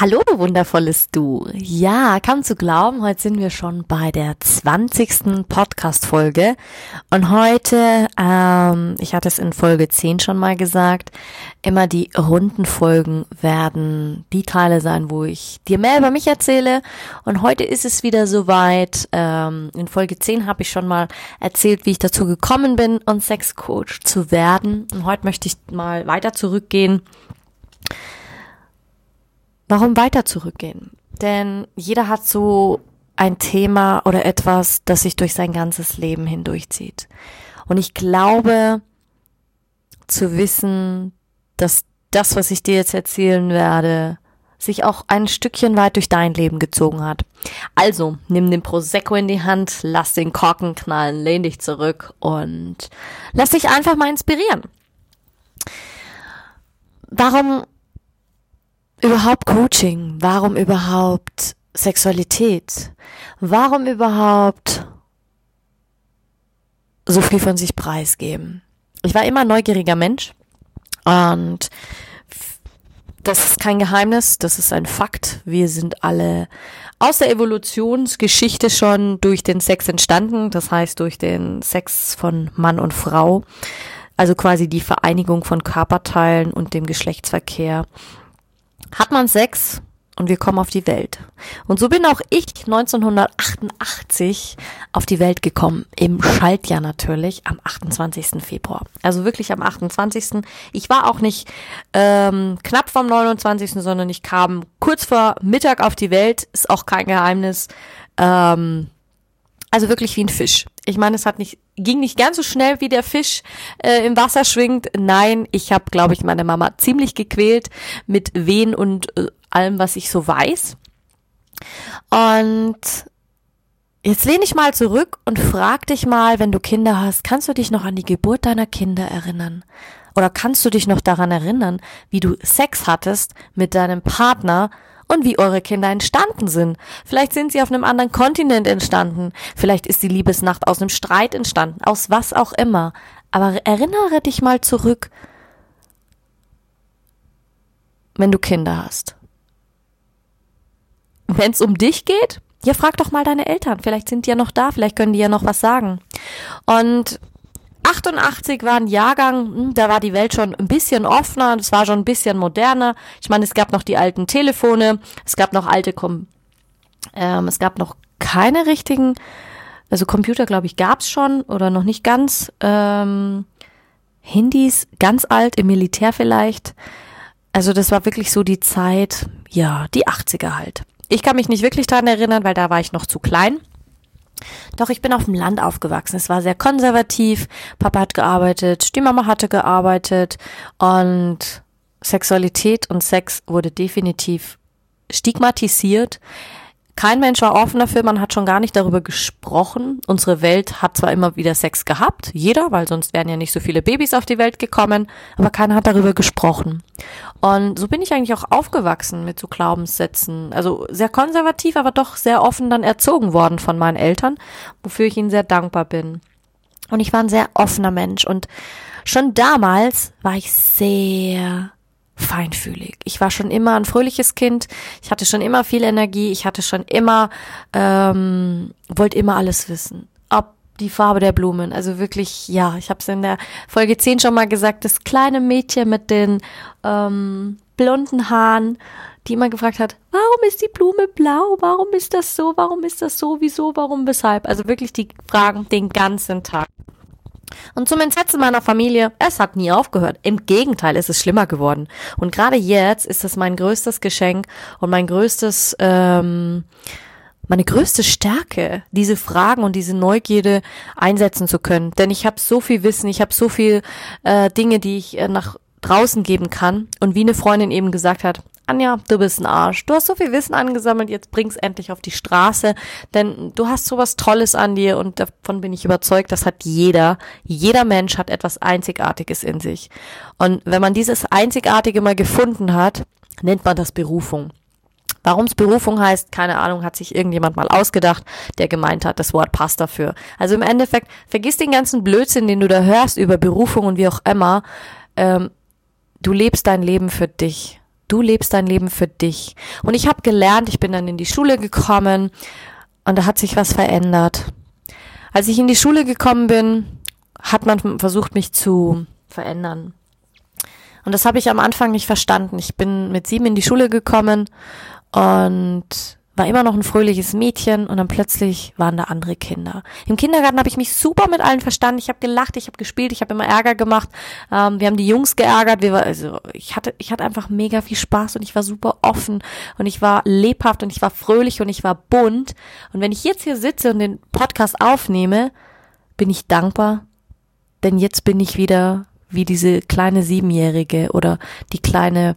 Hallo, wundervolles Du. Ja, kaum zu glauben, heute sind wir schon bei der 20. Podcast-Folge. Und heute, ähm, ich hatte es in Folge 10 schon mal gesagt, immer die runden Folgen werden die Teile sein, wo ich dir mehr über mich erzähle. Und heute ist es wieder soweit. Ähm, in Folge 10 habe ich schon mal erzählt, wie ich dazu gekommen bin, um Sexcoach zu werden. Und heute möchte ich mal weiter zurückgehen Warum weiter zurückgehen? Denn jeder hat so ein Thema oder etwas, das sich durch sein ganzes Leben hindurchzieht. Und ich glaube zu wissen, dass das, was ich dir jetzt erzählen werde, sich auch ein Stückchen weit durch dein Leben gezogen hat. Also, nimm den Prosecco in die Hand, lass den Korken knallen, lehn dich zurück und lass dich einfach mal inspirieren. Warum überhaupt Coaching? Warum überhaupt Sexualität? Warum überhaupt so viel von sich preisgeben? Ich war immer neugieriger Mensch und das ist kein Geheimnis, das ist ein Fakt. Wir sind alle aus der Evolutionsgeschichte schon durch den Sex entstanden, das heißt durch den Sex von Mann und Frau, also quasi die Vereinigung von Körperteilen und dem Geschlechtsverkehr hat man Sex und wir kommen auf die Welt. Und so bin auch ich 1988 auf die Welt gekommen, im Schaltjahr natürlich, am 28. Februar. Also wirklich am 28. Ich war auch nicht ähm, knapp vom 29., sondern ich kam kurz vor Mittag auf die Welt, ist auch kein Geheimnis. Ähm, also wirklich wie ein Fisch. Ich meine, es hat nicht, ging nicht ganz so schnell wie der Fisch äh, im Wasser schwingt. Nein, ich habe, glaube ich, meine Mama ziemlich gequält mit Wehen und äh, allem, was ich so weiß. Und jetzt lehne ich mal zurück und frag dich mal, wenn du Kinder hast, kannst du dich noch an die Geburt deiner Kinder erinnern? Oder kannst du dich noch daran erinnern, wie du Sex hattest mit deinem Partner und wie eure Kinder entstanden sind. Vielleicht sind sie auf einem anderen Kontinent entstanden. Vielleicht ist die Liebesnacht aus einem Streit entstanden, aus was auch immer. Aber erinnere dich mal zurück, wenn du Kinder hast. Wenn es um dich geht, ja, frag doch mal deine Eltern. Vielleicht sind die ja noch da, vielleicht können die ja noch was sagen. Und 88 war ein Jahrgang, hm, da war die Welt schon ein bisschen offener, es war schon ein bisschen moderner. Ich meine, es gab noch die alten Telefone, es gab noch alte, Kom ähm, es gab noch keine richtigen, also Computer, glaube ich, gab's schon oder noch nicht ganz. Ähm, Handys, ganz alt, im Militär vielleicht. Also das war wirklich so die Zeit, ja, die 80er halt. Ich kann mich nicht wirklich dran erinnern, weil da war ich noch zu klein. Doch ich bin auf dem Land aufgewachsen. Es war sehr konservativ. Papa hat gearbeitet, die Mama hatte gearbeitet und Sexualität und Sex wurde definitiv stigmatisiert. Kein Mensch war offen dafür, man hat schon gar nicht darüber gesprochen. Unsere Welt hat zwar immer wieder Sex gehabt, jeder, weil sonst wären ja nicht so viele Babys auf die Welt gekommen, aber keiner hat darüber gesprochen. Und so bin ich eigentlich auch aufgewachsen mit so Glaubenssätzen. Also sehr konservativ, aber doch sehr offen dann erzogen worden von meinen Eltern, wofür ich ihnen sehr dankbar bin. Und ich war ein sehr offener Mensch und schon damals war ich sehr feinfühlig. Ich war schon immer ein fröhliches Kind. Ich hatte schon immer viel Energie. Ich hatte schon immer, ähm, wollte immer alles wissen. Ob die Farbe der Blumen. Also wirklich, ja, ich habe es in der Folge 10 schon mal gesagt, das kleine Mädchen mit den ähm, blonden Haaren, die immer gefragt hat, warum ist die Blume blau? Warum ist das so? Warum ist das so? Wieso? Warum? Weshalb? Also wirklich die Fragen den ganzen Tag. Und zum Entsetzen meiner Familie, es hat nie aufgehört. Im Gegenteil, es ist schlimmer geworden. Und gerade jetzt ist es mein größtes Geschenk und mein größtes, ähm, meine größte Stärke, diese Fragen und diese Neugierde einsetzen zu können. Denn ich habe so viel Wissen, ich habe so viel äh, Dinge, die ich äh, nach draußen geben kann. Und wie eine Freundin eben gesagt hat, Anja, du bist ein Arsch. Du hast so viel Wissen angesammelt, jetzt bring's endlich auf die Straße, denn du hast sowas Tolles an dir und davon bin ich überzeugt, das hat jeder. Jeder Mensch hat etwas Einzigartiges in sich. Und wenn man dieses Einzigartige mal gefunden hat, nennt man das Berufung. Warum es Berufung heißt, keine Ahnung, hat sich irgendjemand mal ausgedacht, der gemeint hat, das Wort passt dafür. Also im Endeffekt, vergiss den ganzen Blödsinn, den du da hörst über Berufung und wie auch immer. Ähm, du lebst dein Leben für dich. Du lebst dein Leben für dich. Und ich habe gelernt, ich bin dann in die Schule gekommen und da hat sich was verändert. Als ich in die Schule gekommen bin, hat man versucht, mich zu verändern. Und das habe ich am Anfang nicht verstanden. Ich bin mit sieben in die Schule gekommen und war immer noch ein fröhliches Mädchen und dann plötzlich waren da andere Kinder. Im Kindergarten habe ich mich super mit allen verstanden. Ich habe gelacht, ich habe gespielt, ich habe immer Ärger gemacht. Ähm, wir haben die Jungs geärgert. Wir war, also ich hatte, ich hatte einfach mega viel Spaß und ich war super offen und ich war lebhaft und ich war fröhlich und ich war bunt. Und wenn ich jetzt hier sitze und den Podcast aufnehme, bin ich dankbar, denn jetzt bin ich wieder wie diese kleine Siebenjährige oder die kleine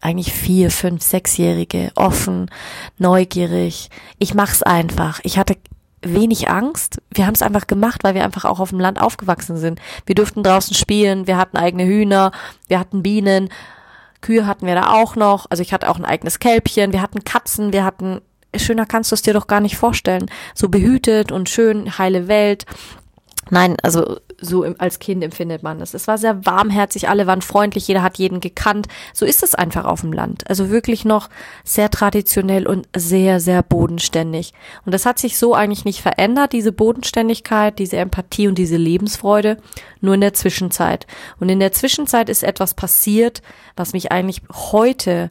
eigentlich vier, fünf, sechsjährige, offen, neugierig. Ich mach's einfach. Ich hatte wenig Angst. Wir haben es einfach gemacht, weil wir einfach auch auf dem Land aufgewachsen sind. Wir durften draußen spielen, wir hatten eigene Hühner, wir hatten Bienen, Kühe hatten wir da auch noch. Also ich hatte auch ein eigenes Kälbchen, wir hatten Katzen, wir hatten schöner kannst du es dir doch gar nicht vorstellen. So behütet und schön, heile Welt. Nein, also so im, als Kind empfindet man das. Es war sehr warmherzig, alle waren freundlich, jeder hat jeden gekannt. So ist es einfach auf dem Land. Also wirklich noch sehr traditionell und sehr, sehr bodenständig. Und das hat sich so eigentlich nicht verändert, diese Bodenständigkeit, diese Empathie und diese Lebensfreude, nur in der Zwischenzeit. Und in der Zwischenzeit ist etwas passiert, was mich eigentlich heute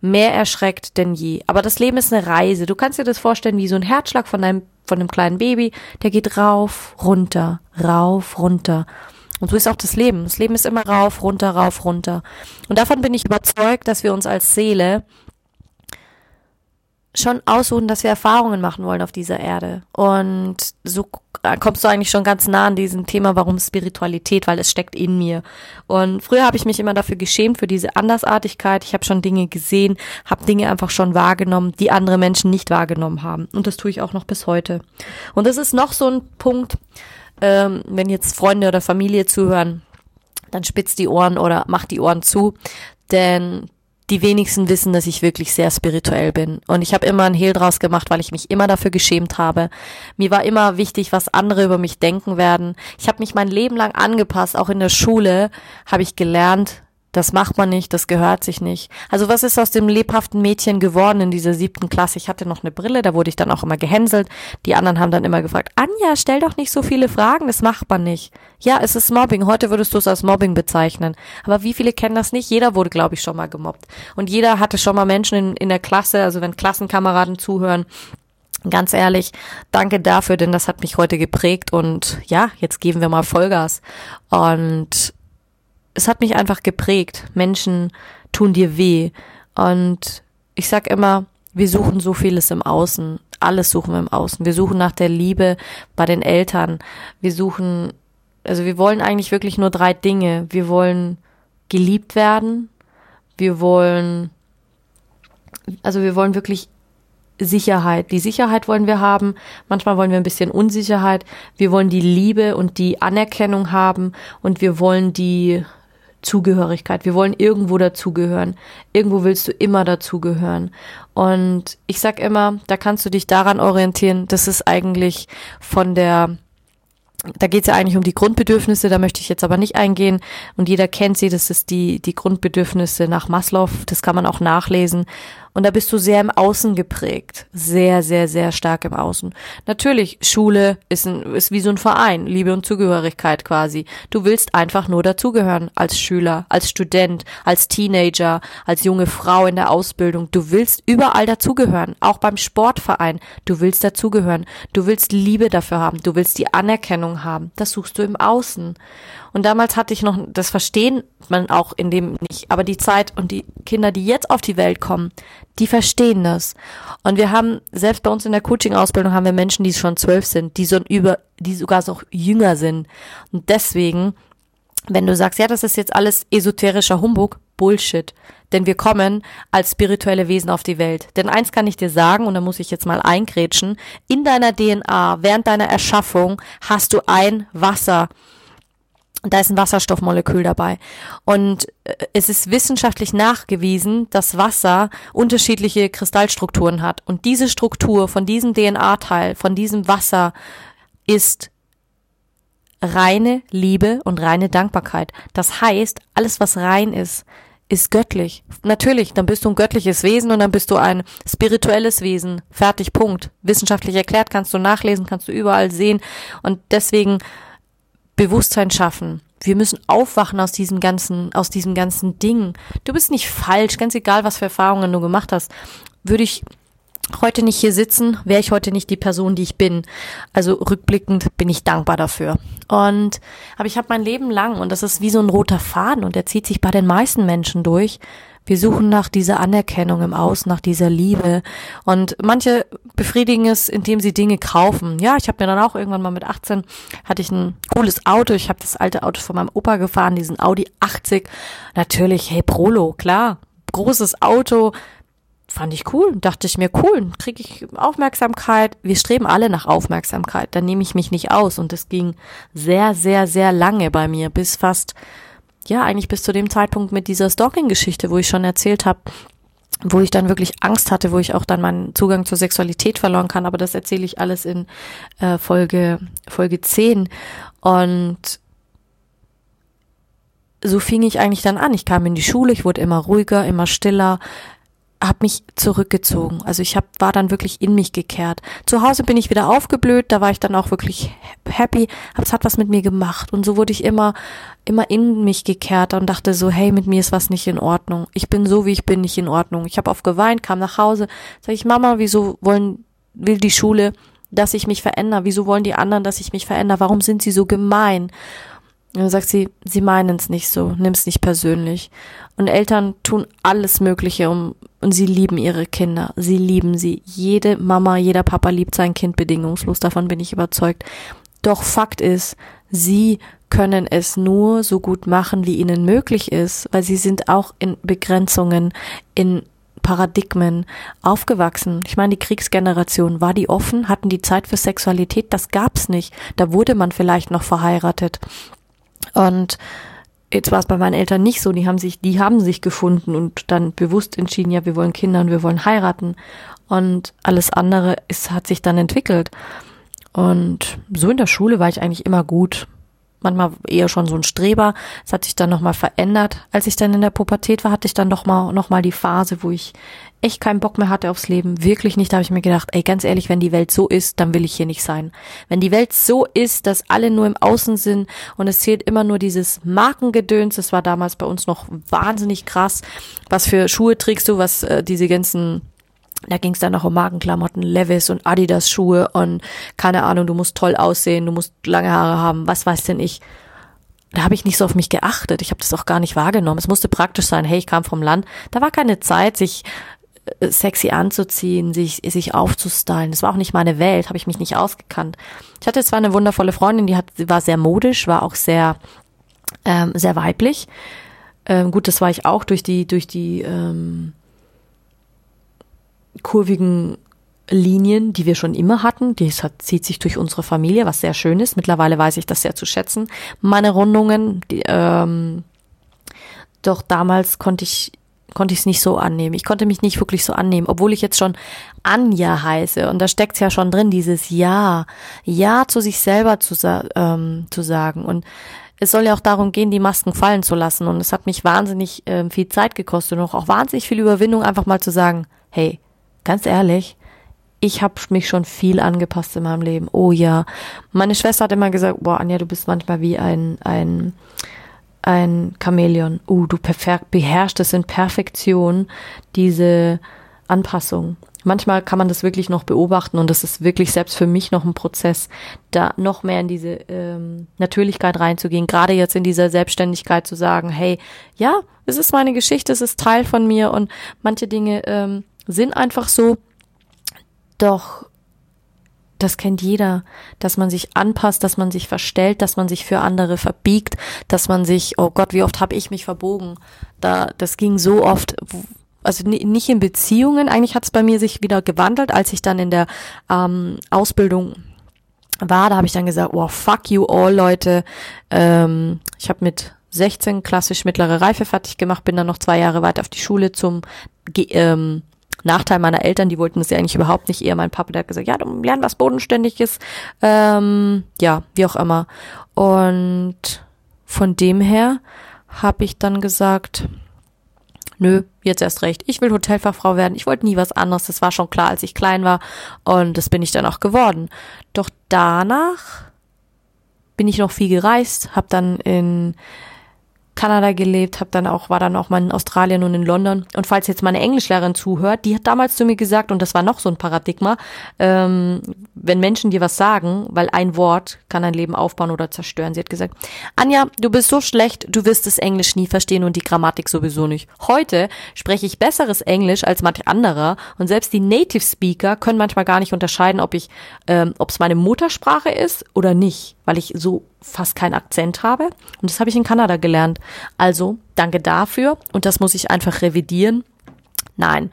mehr erschreckt denn je. Aber das Leben ist eine Reise. Du kannst dir das vorstellen wie so ein Herzschlag von einem, von einem kleinen Baby, der geht rauf, runter, rauf, runter. Und so ist auch das Leben. Das Leben ist immer rauf, runter, rauf, runter. Und davon bin ich überzeugt, dass wir uns als Seele schon aussuchen, dass wir Erfahrungen machen wollen auf dieser Erde. Und so kommst du eigentlich schon ganz nah an diesem Thema, warum Spiritualität, weil es steckt in mir. Und früher habe ich mich immer dafür geschämt, für diese Andersartigkeit. Ich habe schon Dinge gesehen, habe Dinge einfach schon wahrgenommen, die andere Menschen nicht wahrgenommen haben. Und das tue ich auch noch bis heute. Und das ist noch so ein Punkt, ähm, wenn jetzt Freunde oder Familie zuhören, dann spitzt die Ohren oder macht die Ohren zu. Denn die wenigsten wissen, dass ich wirklich sehr spirituell bin. Und ich habe immer ein Hehl draus gemacht, weil ich mich immer dafür geschämt habe. Mir war immer wichtig, was andere über mich denken werden. Ich habe mich mein Leben lang angepasst. Auch in der Schule habe ich gelernt, das macht man nicht, das gehört sich nicht. Also was ist aus dem lebhaften Mädchen geworden in dieser siebten Klasse? Ich hatte noch eine Brille, da wurde ich dann auch immer gehänselt. Die anderen haben dann immer gefragt, Anja, stell doch nicht so viele Fragen, das macht man nicht. Ja, es ist Mobbing. Heute würdest du es als Mobbing bezeichnen. Aber wie viele kennen das nicht? Jeder wurde, glaube ich, schon mal gemobbt. Und jeder hatte schon mal Menschen in, in der Klasse, also wenn Klassenkameraden zuhören, Ganz ehrlich, danke dafür, denn das hat mich heute geprägt und ja, jetzt geben wir mal Vollgas. Und es hat mich einfach geprägt. Menschen tun dir weh. Und ich sag immer, wir suchen so vieles im Außen. Alles suchen wir im Außen. Wir suchen nach der Liebe bei den Eltern. Wir suchen, also wir wollen eigentlich wirklich nur drei Dinge. Wir wollen geliebt werden. Wir wollen, also wir wollen wirklich Sicherheit. Die Sicherheit wollen wir haben. Manchmal wollen wir ein bisschen Unsicherheit. Wir wollen die Liebe und die Anerkennung haben und wir wollen die Zugehörigkeit. Wir wollen irgendwo dazugehören. Irgendwo willst du immer dazugehören. Und ich sag immer, da kannst du dich daran orientieren, das ist eigentlich von der da geht es ja eigentlich um die Grundbedürfnisse, da möchte ich jetzt aber nicht eingehen. Und jeder kennt sie, das ist die, die Grundbedürfnisse nach Maslow, das kann man auch nachlesen. Und da bist du sehr im Außen geprägt. Sehr, sehr, sehr stark im Außen. Natürlich, Schule ist, ein, ist wie so ein Verein, Liebe und Zugehörigkeit quasi. Du willst einfach nur dazugehören als Schüler, als Student, als Teenager, als junge Frau in der Ausbildung. Du willst überall dazugehören, auch beim Sportverein. Du willst dazugehören. Du willst Liebe dafür haben. Du willst die Anerkennung haben. Das suchst du im Außen. Und damals hatte ich noch, das verstehen man auch in dem nicht, aber die Zeit und die Kinder, die jetzt auf die Welt kommen, die verstehen das. Und wir haben, selbst bei uns in der Coaching-Ausbildung haben wir Menschen, die schon zwölf sind, die so über, die sogar noch jünger sind. Und deswegen, wenn du sagst, ja, das ist jetzt alles esoterischer Humbug, Bullshit. Denn wir kommen als spirituelle Wesen auf die Welt. Denn eins kann ich dir sagen, und da muss ich jetzt mal eingrätschen, in deiner DNA, während deiner Erschaffung, hast du ein Wasser. Da ist ein Wasserstoffmolekül dabei. Und äh, es ist wissenschaftlich nachgewiesen, dass Wasser unterschiedliche Kristallstrukturen hat. Und diese Struktur von diesem DNA-Teil, von diesem Wasser ist reine Liebe und reine Dankbarkeit. Das heißt, alles, was rein ist, ist göttlich. Natürlich, dann bist du ein göttliches Wesen und dann bist du ein spirituelles Wesen. Fertig, Punkt. Wissenschaftlich erklärt, kannst du nachlesen, kannst du überall sehen. Und deswegen Bewusstsein schaffen. Wir müssen aufwachen aus diesem ganzen, aus diesem ganzen Ding. Du bist nicht falsch, ganz egal, was für Erfahrungen du gemacht hast. Würde ich heute nicht hier sitzen, wäre ich heute nicht die Person, die ich bin. Also rückblickend bin ich dankbar dafür. Und aber ich habe mein Leben lang und das ist wie so ein roter Faden und der zieht sich bei den meisten Menschen durch. Wir suchen nach dieser Anerkennung im Außen, nach dieser Liebe. Und manche befriedigen es, indem sie Dinge kaufen. Ja, ich habe mir dann auch irgendwann mal mit 18 hatte ich ein cooles Auto. Ich habe das alte Auto von meinem Opa gefahren, diesen Audi 80. Natürlich, hey Prolo, klar, großes Auto, fand ich cool. Dachte ich mir, cool, kriege ich Aufmerksamkeit. Wir streben alle nach Aufmerksamkeit. Da nehme ich mich nicht aus. Und es ging sehr, sehr, sehr lange bei mir, bis fast, ja, eigentlich bis zu dem Zeitpunkt mit dieser Stalking-Geschichte, wo ich schon erzählt habe, wo ich dann wirklich Angst hatte, wo ich auch dann meinen Zugang zur Sexualität verloren kann. Aber das erzähle ich alles in äh, Folge, Folge 10. Und so fing ich eigentlich dann an. Ich kam in die Schule, ich wurde immer ruhiger, immer stiller, habe mich zurückgezogen. Also ich hab, war dann wirklich in mich gekehrt. Zu Hause bin ich wieder aufgeblüht, da war ich dann auch wirklich happy, aber es hat was mit mir gemacht. Und so wurde ich immer, immer in mich gekehrt und dachte so, hey, mit mir ist was nicht in Ordnung. Ich bin so, wie ich bin, nicht in Ordnung. Ich habe oft geweint, kam nach Hause, sag ich, Mama, wieso wollen, will die Schule, dass ich mich verändere? Wieso wollen die anderen, dass ich mich verändere? Warum sind sie so gemein? Und dann sagt sie, sie meinen es nicht so, nimm es nicht persönlich. Und Eltern tun alles Mögliche um, und sie lieben ihre Kinder. Sie lieben sie. Jede Mama, jeder Papa liebt sein Kind bedingungslos. Davon bin ich überzeugt. Doch Fakt ist, sie können es nur so gut machen, wie ihnen möglich ist, weil sie sind auch in Begrenzungen, in Paradigmen aufgewachsen. Ich meine, die Kriegsgeneration, war die offen? Hatten die Zeit für Sexualität? Das gab's nicht. Da wurde man vielleicht noch verheiratet. Und jetzt war es bei meinen Eltern nicht so. Die haben sich, die haben sich gefunden und dann bewusst entschieden, ja, wir wollen Kinder und wir wollen heiraten. Und alles andere ist, hat sich dann entwickelt. Und so in der Schule war ich eigentlich immer gut manchmal eher schon so ein Streber. Es hat sich dann nochmal verändert. Als ich dann in der Pubertät war, hatte ich dann doch mal, noch mal die Phase, wo ich echt keinen Bock mehr hatte aufs Leben. Wirklich nicht. Da habe ich mir gedacht, ey, ganz ehrlich, wenn die Welt so ist, dann will ich hier nicht sein. Wenn die Welt so ist, dass alle nur im Außen sind und es zählt immer nur dieses Markengedöns, das war damals bei uns noch wahnsinnig krass. Was für Schuhe trägst du, was äh, diese ganzen da ging es dann noch um Markenklamotten, Levis und Adidas Schuhe und keine Ahnung, du musst toll aussehen, du musst lange Haare haben, was weiß denn ich. Da habe ich nicht so auf mich geachtet. Ich habe das auch gar nicht wahrgenommen. Es musste praktisch sein. Hey, ich kam vom Land. Da war keine Zeit, sich sexy anzuziehen, sich sich aufzustylen. Das war auch nicht meine Welt, habe ich mich nicht ausgekannt. Ich hatte zwar eine wundervolle Freundin, die hat, war sehr modisch, war auch sehr ähm, sehr weiblich. Ähm, gut, das war ich auch durch die durch die ähm, kurvigen Linien, die wir schon immer hatten. Die hat, zieht sich durch unsere Familie, was sehr schön ist. Mittlerweile weiß ich das sehr zu schätzen. Meine Rundungen, die, ähm, doch damals konnte ich konnte ich es nicht so annehmen. Ich konnte mich nicht wirklich so annehmen, obwohl ich jetzt schon Anja heiße. Und da steckt's ja schon drin, dieses Ja, Ja zu sich selber zu, ähm, zu sagen. Und es soll ja auch darum gehen, die Masken fallen zu lassen. Und es hat mich wahnsinnig äh, viel Zeit gekostet und auch wahnsinnig viel Überwindung, einfach mal zu sagen, hey, ganz ehrlich, ich habe mich schon viel angepasst in meinem Leben. Oh ja. Meine Schwester hat immer gesagt, boah, Anja, du bist manchmal wie ein, ein, ein Chamäleon. Uh, du beherrschst es in Perfektion, diese Anpassung. Manchmal kann man das wirklich noch beobachten und das ist wirklich selbst für mich noch ein Prozess, da noch mehr in diese ähm, Natürlichkeit reinzugehen. Gerade jetzt in dieser Selbstständigkeit zu sagen, hey, ja, es ist meine Geschichte, es ist Teil von mir und manche Dinge ähm, sind einfach so. Doch das kennt jeder, dass man sich anpasst, dass man sich verstellt, dass man sich für andere verbiegt, dass man sich, oh Gott, wie oft habe ich mich verbogen? Da, das ging so oft, also nicht in Beziehungen. Eigentlich hat es bei mir sich wieder gewandelt, als ich dann in der ähm, Ausbildung war. Da habe ich dann gesagt, oh fuck you all Leute. Ähm, ich habe mit 16 klassisch mittlere Reife fertig gemacht, bin dann noch zwei Jahre weiter auf die Schule zum ähm, Nachteil meiner Eltern, die wollten es ja eigentlich überhaupt nicht. Eher mein Papa, der hat gesagt, ja, du lernst was Bodenständiges. Ähm, ja, wie auch immer. Und von dem her habe ich dann gesagt, nö, jetzt erst recht. Ich will Hotelfachfrau werden. Ich wollte nie was anderes. Das war schon klar, als ich klein war. Und das bin ich dann auch geworden. Doch danach bin ich noch viel gereist, habe dann in Kanada gelebt, habe dann auch war dann auch mal in Australien und in London. Und falls jetzt meine Englischlehrerin zuhört, die hat damals zu mir gesagt und das war noch so ein Paradigma, ähm, wenn Menschen dir was sagen, weil ein Wort kann ein Leben aufbauen oder zerstören. Sie hat gesagt, Anja, du bist so schlecht, du wirst das Englisch nie verstehen und die Grammatik sowieso nicht. Heute spreche ich besseres Englisch als manch anderer und selbst die Native Speaker können manchmal gar nicht unterscheiden, ob ich, ähm, ob es meine Muttersprache ist oder nicht, weil ich so fast keinen Akzent habe. Und das habe ich in Kanada gelernt. Also danke dafür. Und das muss ich einfach revidieren. Nein,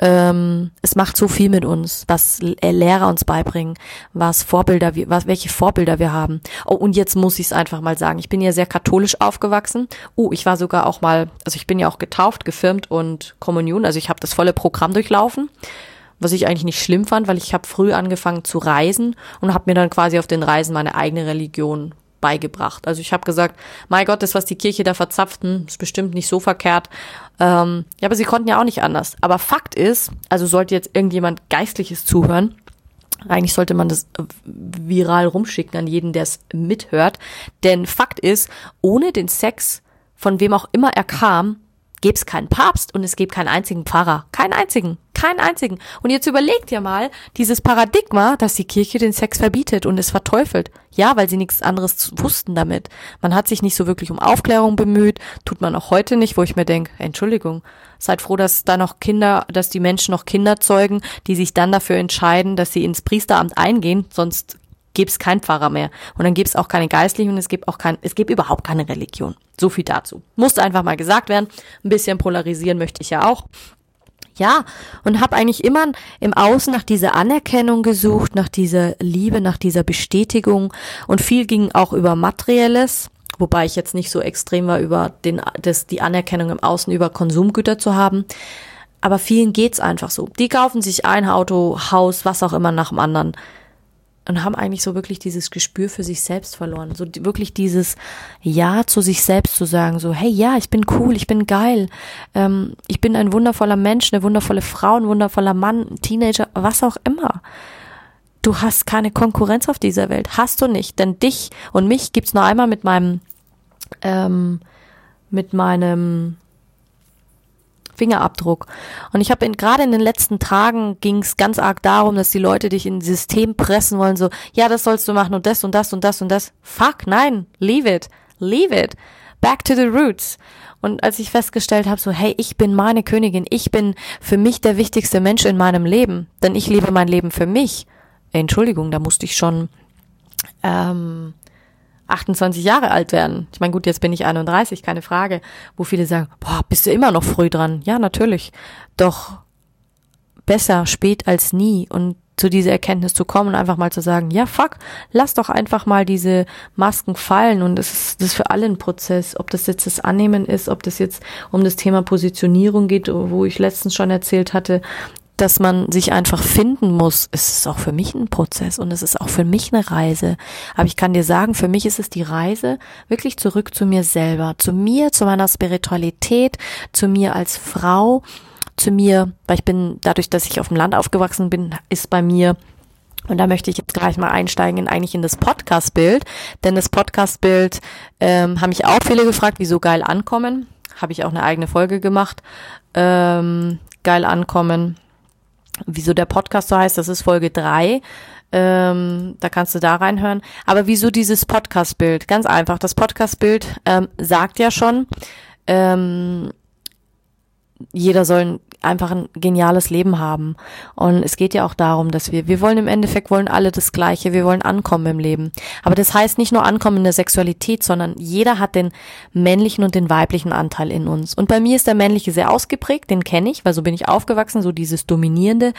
ähm, es macht so viel mit uns, was Lehrer uns beibringen, was Vorbilder, was, welche Vorbilder wir haben. Oh, und jetzt muss ich es einfach mal sagen. Ich bin ja sehr katholisch aufgewachsen. Oh, ich war sogar auch mal, also ich bin ja auch getauft, gefirmt und Kommunion. Also ich habe das volle Programm durchlaufen was ich eigentlich nicht schlimm fand, weil ich habe früh angefangen zu reisen und habe mir dann quasi auf den Reisen meine eigene Religion beigebracht. Also ich habe gesagt, mein Gott, das, was die Kirche da verzapften, ist bestimmt nicht so verkehrt. Ähm, ja, aber sie konnten ja auch nicht anders. Aber Fakt ist, also sollte jetzt irgendjemand Geistliches zuhören, eigentlich sollte man das viral rumschicken an jeden, der es mithört. Denn Fakt ist, ohne den Sex, von wem auch immer er kam, gäbe es keinen Papst und es gäbe keinen einzigen Pfarrer. Keinen einzigen. Keinen einzigen. Und jetzt überlegt ihr mal dieses Paradigma, dass die Kirche den Sex verbietet und es verteufelt. Ja, weil sie nichts anderes wussten damit. Man hat sich nicht so wirklich um Aufklärung bemüht, tut man auch heute nicht, wo ich mir denke, Entschuldigung, seid froh, dass da noch Kinder, dass die Menschen noch Kinder zeugen, die sich dann dafür entscheiden, dass sie ins Priesteramt eingehen, sonst gäbe es keinen Pfarrer mehr. Und dann gäbe es auch keine Geistlichen und es gibt auch kein, es gibt überhaupt keine Religion. So viel dazu. Musste einfach mal gesagt werden. Ein bisschen polarisieren möchte ich ja auch. Ja, und habe eigentlich immer im Außen nach dieser Anerkennung gesucht, nach dieser Liebe, nach dieser Bestätigung. Und viel ging auch über materielles, wobei ich jetzt nicht so extrem war über den das die Anerkennung im Außen über Konsumgüter zu haben, aber vielen geht's einfach so. Die kaufen sich ein Auto, Haus, was auch immer nach dem anderen und haben eigentlich so wirklich dieses Gespür für sich selbst verloren. So wirklich dieses Ja zu sich selbst zu sagen, so, hey, ja, ich bin cool, ich bin geil, ähm, ich bin ein wundervoller Mensch, eine wundervolle Frau, ein wundervoller Mann, Teenager, was auch immer. Du hast keine Konkurrenz auf dieser Welt. Hast du nicht. Denn dich und mich gibt's nur einmal mit meinem, ähm, mit meinem Fingerabdruck. Und ich habe gerade in den letzten Tagen ging es ganz arg darum, dass die Leute dich in ein System pressen wollen, so, ja, das sollst du machen und das und das und das und das. Fuck, nein, leave it, leave it. Back to the roots. Und als ich festgestellt habe, so, hey, ich bin meine Königin, ich bin für mich der wichtigste Mensch in meinem Leben, denn ich lebe mein Leben für mich. Entschuldigung, da musste ich schon ähm, 28 Jahre alt werden. Ich meine, gut, jetzt bin ich 31, keine Frage, wo viele sagen, boah, bist du immer noch früh dran? Ja, natürlich. Doch besser spät als nie und zu dieser Erkenntnis zu kommen und einfach mal zu sagen, ja, fuck, lass doch einfach mal diese Masken fallen und es ist das für alle ein Prozess, ob das jetzt das Annehmen ist, ob das jetzt um das Thema Positionierung geht, wo ich letztens schon erzählt hatte, dass man sich einfach finden muss, es ist auch für mich ein Prozess und es ist auch für mich eine Reise. Aber ich kann dir sagen, für mich ist es die Reise wirklich zurück zu mir selber, zu mir, zu meiner Spiritualität, zu mir als Frau, zu mir, weil ich bin, dadurch, dass ich auf dem Land aufgewachsen bin, ist bei mir und da möchte ich jetzt gleich mal einsteigen in eigentlich in das Podcast-Bild, denn das Podcast-Bild ähm, haben mich auch viele gefragt, wieso geil ankommen. Habe ich auch eine eigene Folge gemacht. Ähm, geil ankommen wieso der Podcast so heißt, das ist Folge drei. Ähm, da kannst du da reinhören. Aber wieso dieses Podcast-Bild? Ganz einfach. Das Podcast-Bild ähm, sagt ja schon, ähm, jeder soll einfach ein geniales Leben haben. Und es geht ja auch darum, dass wir, wir wollen im Endeffekt, wollen alle das Gleiche, wir wollen ankommen im Leben. Aber das heißt nicht nur ankommen in der Sexualität, sondern jeder hat den männlichen und den weiblichen Anteil in uns. Und bei mir ist der männliche sehr ausgeprägt, den kenne ich, weil so bin ich aufgewachsen, so dieses Dominierende.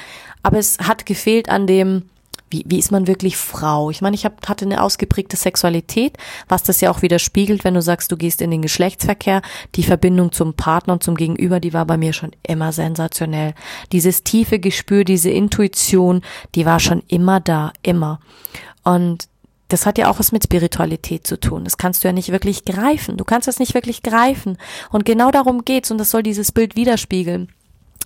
Aber es hat gefehlt an dem, wie, wie ist man wirklich Frau? Ich meine, ich hab, hatte eine ausgeprägte Sexualität, was das ja auch widerspiegelt, wenn du sagst, du gehst in den Geschlechtsverkehr. Die Verbindung zum Partner und zum Gegenüber, die war bei mir schon immer sensationell. Dieses tiefe Gespür, diese Intuition, die war schon immer da, immer. Und das hat ja auch was mit Spiritualität zu tun. Das kannst du ja nicht wirklich greifen. Du kannst das nicht wirklich greifen. Und genau darum geht's und das soll dieses Bild widerspiegeln.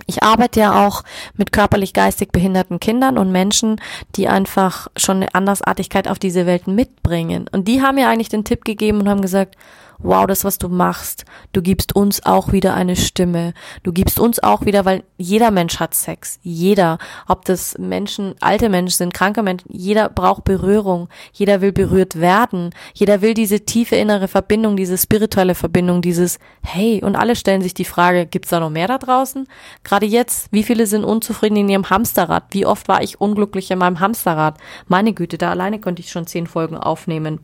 Ich arbeite ja auch mit körperlich geistig behinderten Kindern und Menschen, die einfach schon eine Andersartigkeit auf diese Welt mitbringen. Und die haben mir eigentlich den Tipp gegeben und haben gesagt, wow, das, was du machst, du gibst uns auch wieder eine Stimme. Du gibst uns auch wieder, weil jeder Mensch hat Sex. Jeder. Ob das Menschen, alte Menschen sind, kranke Menschen, jeder braucht Berührung. Jeder will berührt werden. Jeder will diese tiefe innere Verbindung, diese spirituelle Verbindung, dieses Hey, und alle stellen sich die Frage, gibt's da noch mehr da draußen? Gerade jetzt, wie viele sind unzufrieden in ihrem Hamsterrad? Wie oft war ich unglücklich in meinem Hamsterrad? Meine Güte, da alleine könnte ich schon zehn Folgen aufnehmen.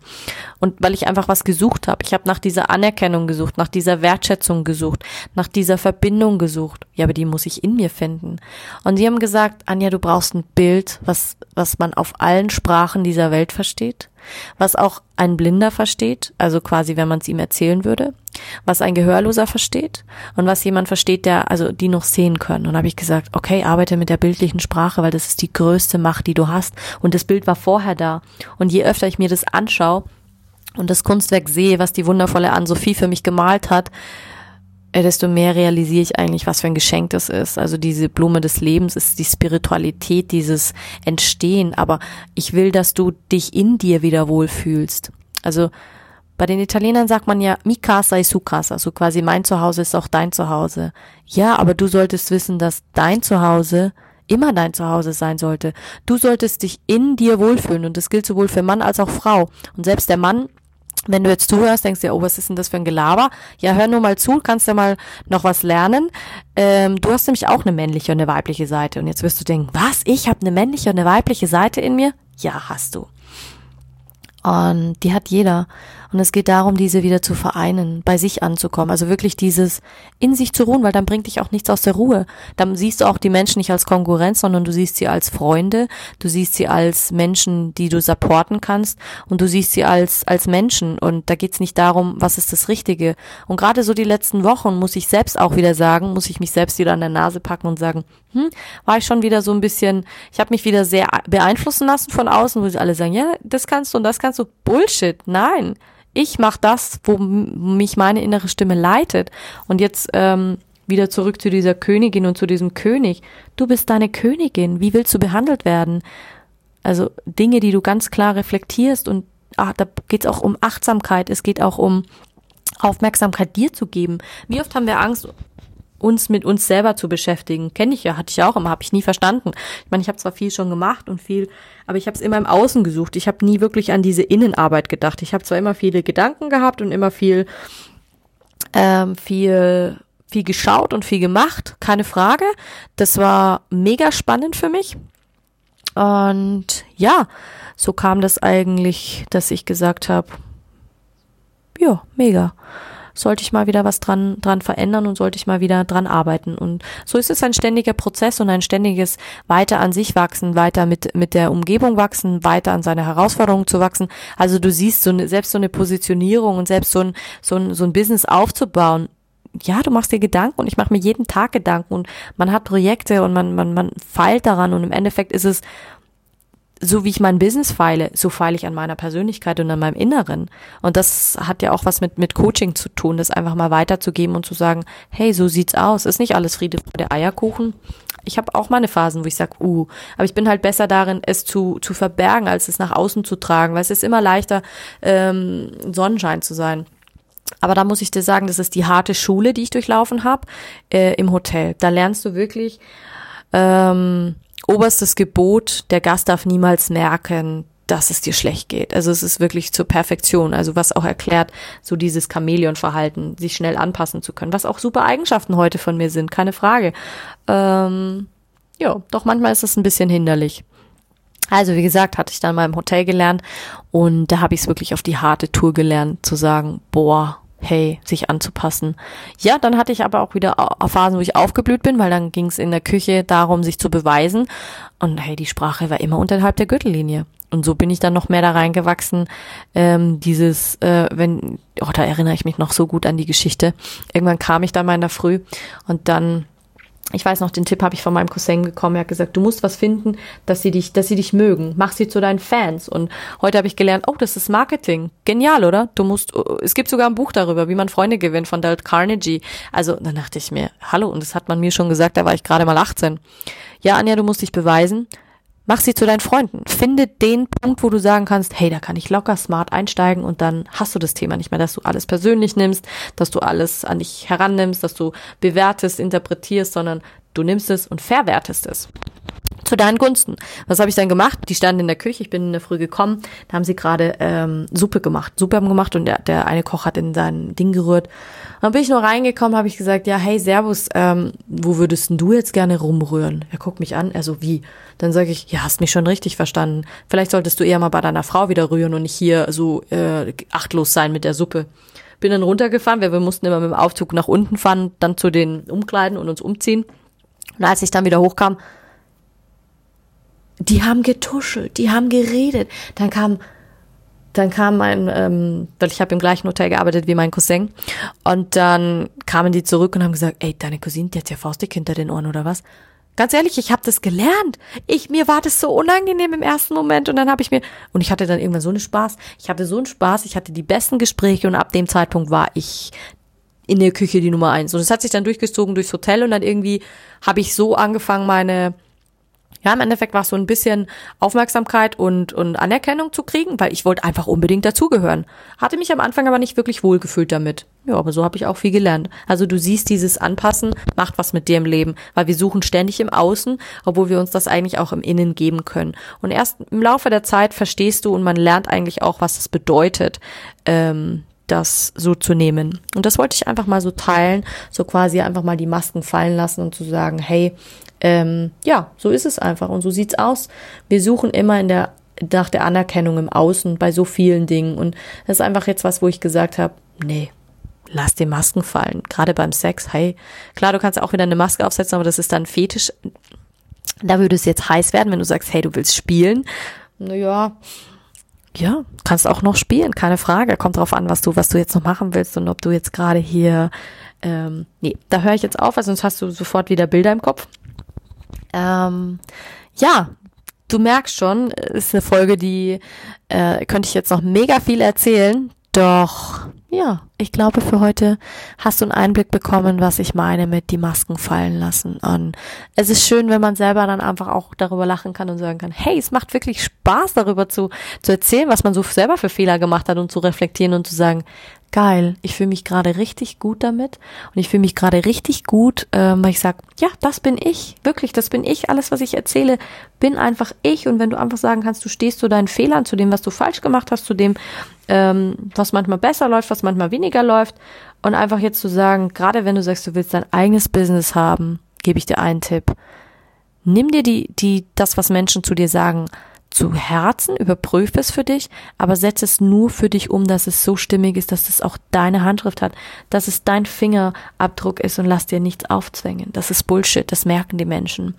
Und weil ich einfach was gesucht habe. Ich habe nach dieser Anerkennung gesucht, nach dieser Wertschätzung gesucht, nach dieser Verbindung gesucht. Ja, aber die muss ich in mir finden. Und die haben gesagt, Anja, du brauchst ein Bild, was, was man auf allen Sprachen dieser Welt versteht, was auch ein Blinder versteht, also quasi, wenn man es ihm erzählen würde, was ein Gehörloser versteht und was jemand versteht, der, also die noch sehen können. Und habe ich gesagt, okay, arbeite mit der bildlichen Sprache, weil das ist die größte Macht, die du hast. Und das Bild war vorher da. Und je öfter ich mir das anschaue, und das Kunstwerk sehe, was die wundervolle Ann-Sophie für mich gemalt hat, äh, desto mehr realisiere ich eigentlich, was für ein Geschenk das ist. Also diese Blume des Lebens ist die Spiritualität, dieses Entstehen. Aber ich will, dass du dich in dir wieder wohlfühlst. Also bei den Italienern sagt man ja, mi casa e su casa, so quasi mein Zuhause ist auch dein Zuhause. Ja, aber du solltest wissen, dass dein Zuhause immer dein Zuhause sein sollte. Du solltest dich in dir wohlfühlen und das gilt sowohl für Mann als auch Frau. Und selbst der Mann wenn du jetzt zuhörst, denkst du dir, oh, was ist denn das für ein Gelaber? Ja, hör nur mal zu, kannst ja mal noch was lernen. Ähm, du hast nämlich auch eine männliche und eine weibliche Seite. Und jetzt wirst du denken, was? Ich habe eine männliche und eine weibliche Seite in mir? Ja, hast du. Und die hat jeder. Und es geht darum, diese wieder zu vereinen, bei sich anzukommen. Also wirklich dieses in sich zu ruhen, weil dann bringt dich auch nichts aus der Ruhe. Dann siehst du auch die Menschen nicht als Konkurrenz, sondern du siehst sie als Freunde, du siehst sie als Menschen, die du supporten kannst und du siehst sie als, als Menschen. Und da geht's nicht darum, was ist das Richtige. Und gerade so die letzten Wochen muss ich selbst auch wieder sagen, muss ich mich selbst wieder an der Nase packen und sagen, hm, war ich schon wieder so ein bisschen, ich habe mich wieder sehr beeinflussen lassen von außen, wo sie alle sagen, ja, das kannst du und das kannst du. Bullshit, nein ich mache das, wo mich meine innere Stimme leitet. Und jetzt ähm, wieder zurück zu dieser Königin und zu diesem König. Du bist deine Königin. Wie willst du behandelt werden? Also Dinge, die du ganz klar reflektierst und ach, da geht es auch um Achtsamkeit. Es geht auch um Aufmerksamkeit dir zu geben. Wie oft haben wir Angst, uns mit uns selber zu beschäftigen. Kenne ich ja, hatte ich auch immer, habe ich nie verstanden. Ich meine, ich habe zwar viel schon gemacht und viel, aber ich habe es immer im Außen gesucht. Ich habe nie wirklich an diese Innenarbeit gedacht. Ich habe zwar immer viele Gedanken gehabt und immer viel, ähm, viel, viel geschaut und viel gemacht, keine Frage. Das war mega spannend für mich. Und ja, so kam das eigentlich, dass ich gesagt habe, ja, mega sollte ich mal wieder was dran, dran verändern und sollte ich mal wieder dran arbeiten. Und so ist es ein ständiger Prozess und ein ständiges weiter an sich wachsen, weiter mit, mit der Umgebung wachsen, weiter an seine Herausforderungen zu wachsen. Also du siehst so eine, selbst so eine Positionierung und selbst so ein, so ein, so ein Business aufzubauen, ja, du machst dir Gedanken und ich mache mir jeden Tag Gedanken und man hat Projekte und man, man, man feilt daran und im Endeffekt ist es so wie ich mein Business feile, so feile ich an meiner Persönlichkeit und an meinem Inneren. Und das hat ja auch was mit, mit Coaching zu tun, das einfach mal weiterzugeben und zu sagen, hey, so sieht's aus. Ist nicht alles Friede, der Eierkuchen. Ich habe auch meine Phasen, wo ich sage, uh, aber ich bin halt besser darin, es zu, zu verbergen, als es nach außen zu tragen, weil es ist immer leichter, ähm, Sonnenschein zu sein. Aber da muss ich dir sagen, das ist die harte Schule, die ich durchlaufen habe äh, im Hotel. Da lernst du wirklich ähm, oberstes Gebot, der Gast darf niemals merken, dass es dir schlecht geht. Also es ist wirklich zur Perfektion. Also was auch erklärt, so dieses Chamäleon-Verhalten, sich schnell anpassen zu können, was auch super Eigenschaften heute von mir sind, keine Frage. Ähm, ja, doch manchmal ist es ein bisschen hinderlich. Also wie gesagt, hatte ich dann mal im Hotel gelernt und da habe ich es wirklich auf die harte Tour gelernt, zu sagen, boah, hey, sich anzupassen. Ja, dann hatte ich aber auch wieder Phasen, wo ich aufgeblüht bin, weil dann ging es in der Küche darum, sich zu beweisen. Und hey, die Sprache war immer unterhalb der Gürtellinie. Und so bin ich dann noch mehr da reingewachsen. Ähm, dieses, äh, wenn, oh, da erinnere ich mich noch so gut an die Geschichte. Irgendwann kam ich dann mal in der Früh und dann ich weiß noch, den Tipp habe ich von meinem Cousin bekommen. Er hat gesagt, du musst was finden, dass sie dich, dass sie dich mögen. Mach sie zu deinen Fans. Und heute habe ich gelernt, oh, das ist Marketing. Genial, oder? Du musst, es gibt sogar ein Buch darüber, wie man Freunde gewinnt von Dale Carnegie. Also, dann dachte ich mir, hallo, und das hat man mir schon gesagt, da war ich gerade mal 18. Ja, Anja, du musst dich beweisen. Mach sie zu deinen Freunden. Finde den Punkt, wo du sagen kannst, hey, da kann ich locker smart einsteigen und dann hast du das Thema nicht mehr, dass du alles persönlich nimmst, dass du alles an dich herannimmst, dass du bewertest, interpretierst, sondern du nimmst es und verwertest es zu deinen Gunsten. Was habe ich dann gemacht? Die standen in der Küche, ich bin in der Früh gekommen, da haben sie gerade ähm, Suppe gemacht, Suppe haben gemacht und der, der eine Koch hat in sein Ding gerührt. Dann bin ich nur reingekommen, habe ich gesagt, ja, hey, Servus, ähm, wo würdest denn du jetzt gerne rumrühren? Er guckt mich an, er so, wie? Dann sage ich, ja, hast mich schon richtig verstanden. Vielleicht solltest du eher mal bei deiner Frau wieder rühren und nicht hier so äh, achtlos sein mit der Suppe bin dann runtergefahren, weil wir mussten immer mit dem Aufzug nach unten fahren, dann zu den Umkleiden und uns umziehen. Und als ich dann wieder hochkam, die haben getuschelt, die haben geredet. Dann kam, dann kam mein, ähm, weil ich habe im gleichen Hotel gearbeitet wie mein Cousin. Und dann kamen die zurück und haben gesagt, ey, deine Cousine, die hat ja Faustdick hinter den Ohren oder was? Ganz ehrlich, ich habe das gelernt. Ich mir war das so unangenehm im ersten Moment und dann habe ich mir und ich hatte dann irgendwann so einen Spaß. Ich hatte so einen Spaß, ich hatte die besten Gespräche und ab dem Zeitpunkt war ich in der Küche die Nummer eins. Und es hat sich dann durchgezogen durchs Hotel und dann irgendwie habe ich so angefangen, meine ja, im Endeffekt war es so ein bisschen Aufmerksamkeit und, und Anerkennung zu kriegen, weil ich wollte einfach unbedingt dazugehören. Hatte mich am Anfang aber nicht wirklich wohlgefühlt damit. Ja, aber so habe ich auch viel gelernt. Also du siehst, dieses Anpassen macht was mit dir im Leben, weil wir suchen ständig im Außen, obwohl wir uns das eigentlich auch im Innen geben können. Und erst im Laufe der Zeit verstehst du und man lernt eigentlich auch, was das bedeutet, ähm, das so zu nehmen. Und das wollte ich einfach mal so teilen, so quasi einfach mal die Masken fallen lassen und zu sagen, hey, ähm, ja, so ist es einfach und so sieht's aus. Wir suchen immer in der nach der Anerkennung im Außen bei so vielen Dingen und das ist einfach jetzt was, wo ich gesagt habe, nee, lass die Masken fallen. Gerade beim Sex, hey, klar, du kannst auch wieder eine Maske aufsetzen, aber das ist dann fetisch. Da würde es jetzt heiß werden, wenn du sagst, hey, du willst spielen. Naja, ja, kannst auch noch spielen, keine Frage. Kommt drauf an, was du, was du jetzt noch machen willst und ob du jetzt gerade hier, ähm, nee, da höre ich jetzt auf, weil sonst hast du sofort wieder Bilder im Kopf. Ähm, ja, du merkst schon, ist eine Folge, die äh, könnte ich jetzt noch mega viel erzählen. Doch, ja, ich glaube, für heute hast du einen Einblick bekommen, was ich meine mit die Masken fallen lassen. Und es ist schön, wenn man selber dann einfach auch darüber lachen kann und sagen kann, hey, es macht wirklich Spaß, darüber zu, zu erzählen, was man so selber für Fehler gemacht hat und zu reflektieren und zu sagen, geil, ich fühle mich gerade richtig gut damit und ich fühle mich gerade richtig gut, ähm, weil ich sage, ja, das bin ich, wirklich, das bin ich, alles, was ich erzähle, bin einfach ich und wenn du einfach sagen kannst, du stehst zu deinen Fehlern, zu dem, was du falsch gemacht hast, zu dem, ähm, was manchmal besser läuft, was manchmal weniger läuft und einfach jetzt zu sagen, gerade wenn du sagst, du willst dein eigenes Business haben, gebe ich dir einen Tipp. Nimm dir die, die, das, was Menschen zu dir sagen, zu Herzen, überprüf es für dich, aber setz es nur für dich um, dass es so stimmig ist, dass es auch deine Handschrift hat, dass es dein Fingerabdruck ist und lass dir nichts aufzwängen. Das ist Bullshit, das merken die Menschen.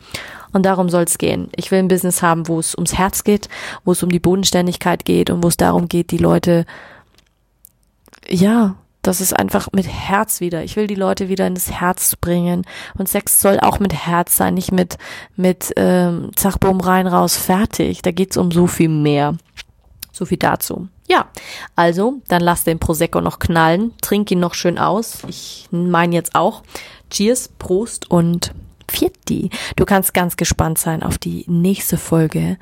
Und darum soll es gehen. Ich will ein Business haben, wo es ums Herz geht, wo es um die Bodenständigkeit geht und wo es darum geht, die Leute, ja, das ist einfach mit Herz wieder. Ich will die Leute wieder in das Herz bringen. Und Sex soll auch mit Herz sein, nicht mit, mit ähm, Zach, Bumm, rein, raus, fertig. Da geht's um so viel mehr. So viel dazu. Ja, also, dann lass den Prosecco noch knallen. Trink ihn noch schön aus. Ich meine jetzt auch. Cheers, Prost und Vierti. Du kannst ganz gespannt sein auf die nächste Folge,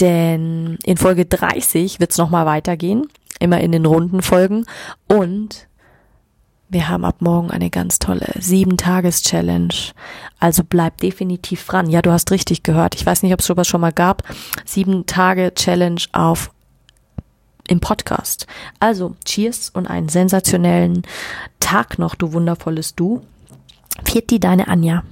denn in Folge 30 wird's nochmal weitergehen immer in den runden Folgen und Wir haben ab morgen eine ganz tolle Sieben-Tages-Challenge. Also bleib definitiv dran. Ja, du hast richtig gehört. Ich weiß nicht, ob es sowas schon mal gab. Sieben-Tage-Challenge auf im Podcast. Also, cheers und einen sensationellen Tag noch, du wundervolles Du. Viert die deine Anja.